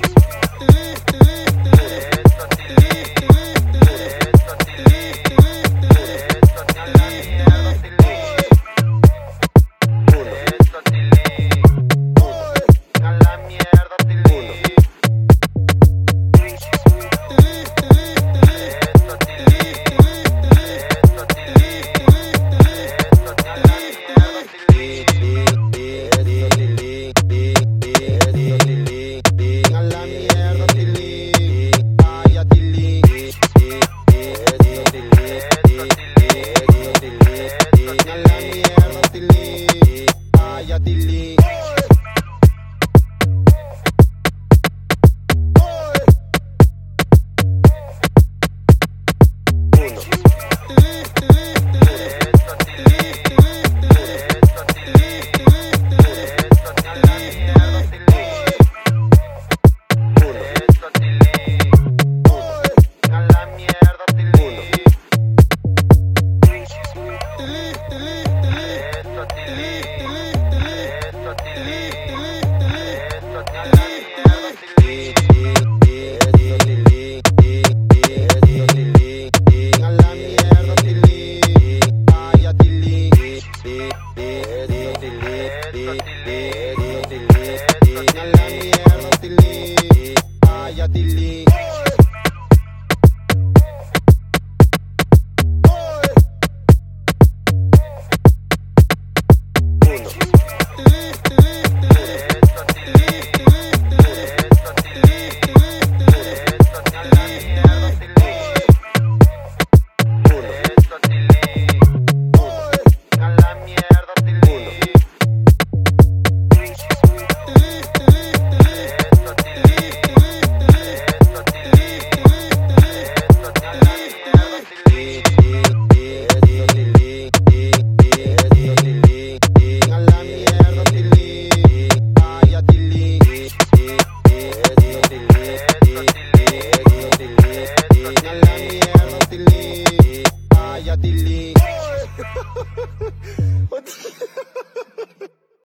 Welcome. la la la Nella mierda tilly,